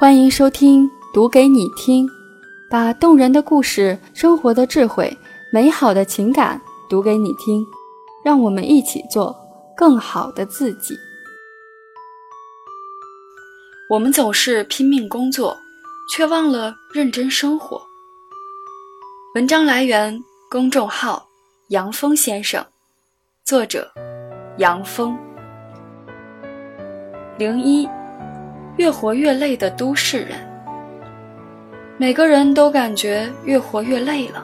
欢迎收听《读给你听》，把动人的故事、生活的智慧、美好的情感读给你听，让我们一起做更好的自己。我们总是拼命工作，却忘了认真生活。文章来源：公众号杨峰先生，作者：杨峰。零一。越活越累的都市人，每个人都感觉越活越累了。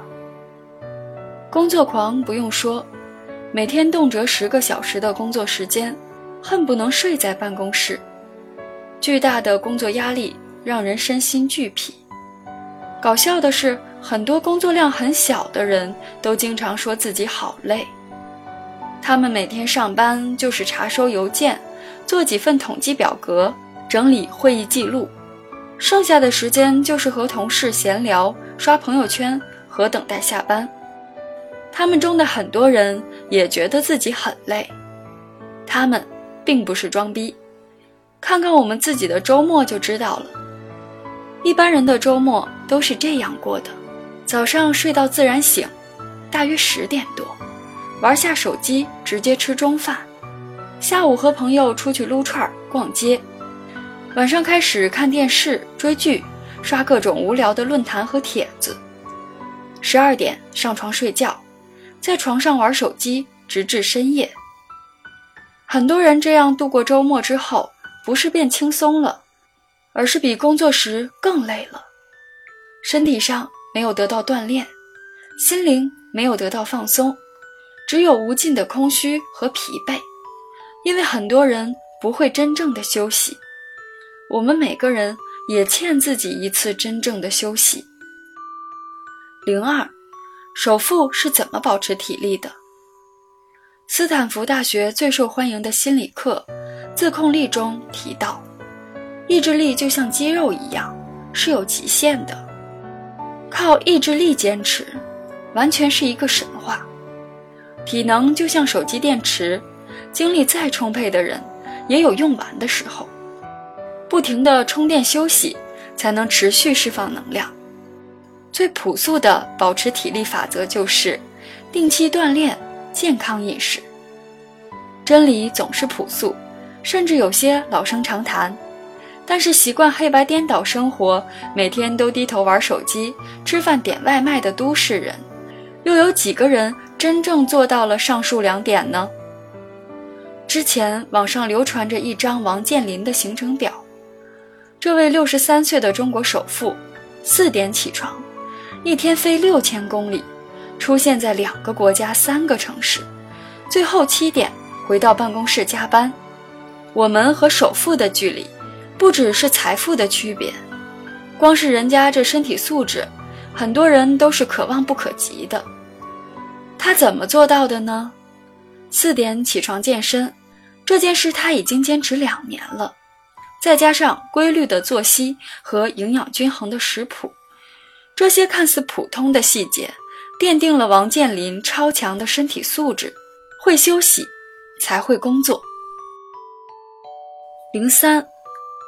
工作狂不用说，每天动辄十个小时的工作时间，恨不能睡在办公室。巨大的工作压力让人身心俱疲。搞笑的是，很多工作量很小的人都经常说自己好累。他们每天上班就是查收邮件，做几份统计表格。整理会议记录，剩下的时间就是和同事闲聊、刷朋友圈和等待下班。他们中的很多人也觉得自己很累，他们并不是装逼。看看我们自己的周末就知道了。一般人的周末都是这样过的：早上睡到自然醒，大约十点多，玩下手机，直接吃中饭；下午和朋友出去撸串、逛街。晚上开始看电视、追剧，刷各种无聊的论坛和帖子。十二点上床睡觉，在床上玩手机，直至深夜。很多人这样度过周末之后，不是变轻松了，而是比工作时更累了。身体上没有得到锻炼，心灵没有得到放松，只有无尽的空虚和疲惫。因为很多人不会真正的休息。我们每个人也欠自己一次真正的休息。零二，首富是怎么保持体力的？斯坦福大学最受欢迎的心理课《自控力》中提到，意志力就像肌肉一样是有极限的，靠意志力坚持，完全是一个神话。体能就像手机电池，精力再充沛的人也有用完的时候。不停的充电休息，才能持续释放能量。最朴素的保持体力法则就是定期锻炼、健康饮食。真理总是朴素，甚至有些老生常谈。但是习惯黑白颠倒生活，每天都低头玩手机、吃饭点外卖的都市人，又有几个人真正做到了上述两点呢？之前网上流传着一张王健林的行程表。这位六十三岁的中国首富，四点起床，一天飞六千公里，出现在两个国家三个城市，最后七点回到办公室加班。我们和首富的距离，不只是财富的区别，光是人家这身体素质，很多人都是可望不可及的。他怎么做到的呢？四点起床健身，这件事他已经坚持两年了。再加上规律的作息和营养均衡的食谱，这些看似普通的细节，奠定了王健林超强的身体素质。会休息，才会工作。零三，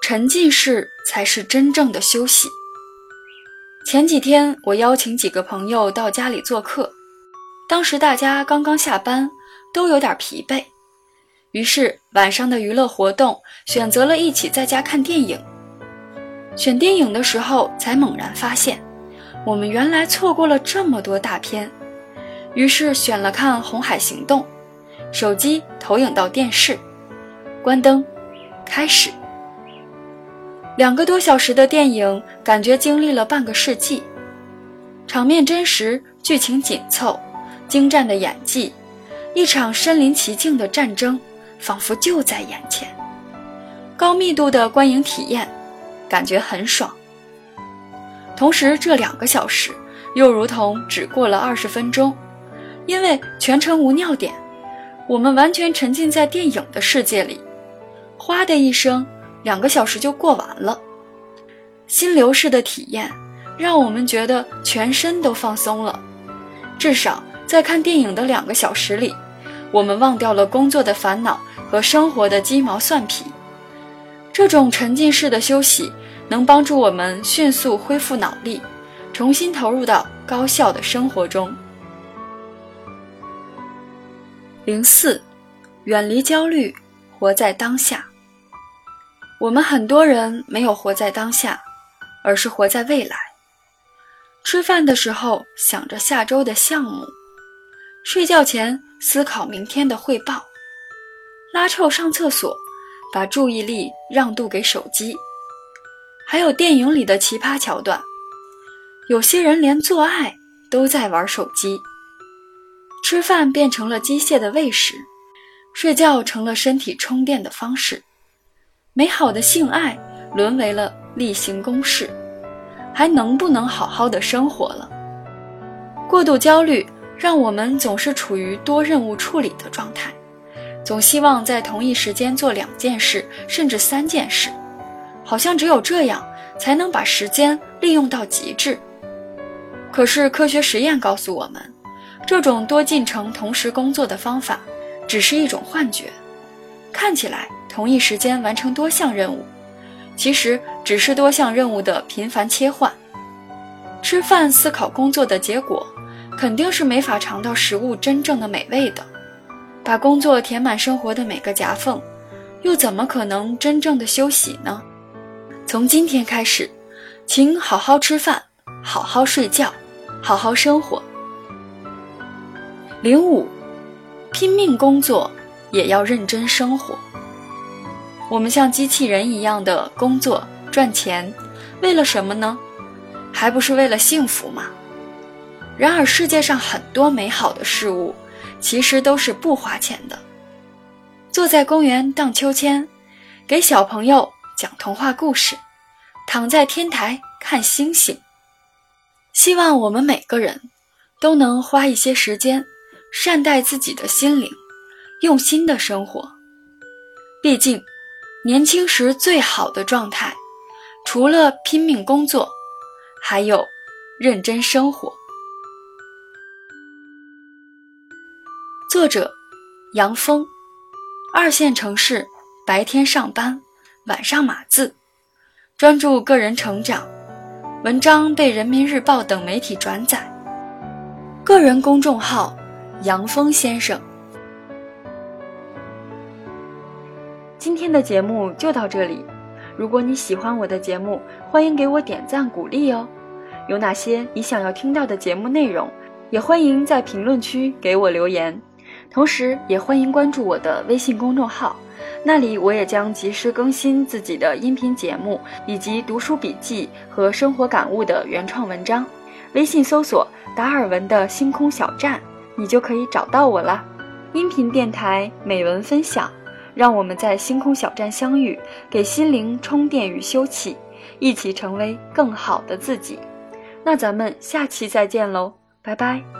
沉浸式才是真正的休息。前几天我邀请几个朋友到家里做客，当时大家刚刚下班，都有点疲惫。于是晚上的娱乐活动选择了一起在家看电影。选电影的时候才猛然发现，我们原来错过了这么多大片。于是选了看《红海行动》，手机投影到电视，关灯，开始。两个多小时的电影，感觉经历了半个世纪。场面真实，剧情紧凑，精湛的演技，一场身临其境的战争。仿佛就在眼前，高密度的观影体验，感觉很爽。同时，这两个小时又如同只过了二十分钟，因为全程无尿点，我们完全沉浸在电影的世界里。哗的一声，两个小时就过完了。心流式的体验，让我们觉得全身都放松了。至少在看电影的两个小时里。我们忘掉了工作的烦恼和生活的鸡毛蒜皮，这种沉浸式的休息能帮助我们迅速恢复脑力，重新投入到高效的生活中。零四，远离焦虑，活在当下。我们很多人没有活在当下，而是活在未来。吃饭的时候想着下周的项目，睡觉前思考明天的汇报，拉臭上厕所，把注意力让渡给手机。还有电影里的奇葩桥段，有些人连做爱都在玩手机。吃饭变成了机械的喂食，睡觉成了身体充电的方式。美好的性爱沦为了例行公事，还能不能好好的生活了？过度焦虑让我们总是处于多任务处理的状态，总希望在同一时间做两件事甚至三件事，好像只有这样才能把时间利用到极致。可是科学实验告诉我们，这种多进程同时工作的方法只是一种幻觉，看起来。同一时间完成多项任务，其实只是多项任务的频繁切换。吃饭思考工作的结果，肯定是没法尝到食物真正的美味的。把工作填满生活的每个夹缝，又怎么可能真正的休息呢？从今天开始，请好好吃饭，好好睡觉，好好生活。零五，拼命工作，也要认真生活。我们像机器人一样的工作赚钱，为了什么呢？还不是为了幸福吗？然而世界上很多美好的事物，其实都是不花钱的。坐在公园荡秋千，给小朋友讲童话故事，躺在天台看星星。希望我们每个人都能花一些时间，善待自己的心灵，用心的生活。毕竟。年轻时最好的状态，除了拼命工作，还有认真生活。作者：杨峰，二线城市，白天上班，晚上码字，专注个人成长。文章被人民日报等媒体转载。个人公众号：杨峰先生。今天的节目就到这里。如果你喜欢我的节目，欢迎给我点赞鼓励哦。有哪些你想要听到的节目内容，也欢迎在评论区给我留言。同时，也欢迎关注我的微信公众号，那里我也将及时更新自己的音频节目以及读书笔记和生活感悟的原创文章。微信搜索“达尔文的星空小站”，你就可以找到我了。音频电台美文分享。让我们在星空小站相遇，给心灵充电与休憩，一起成为更好的自己。那咱们下期再见喽，拜拜。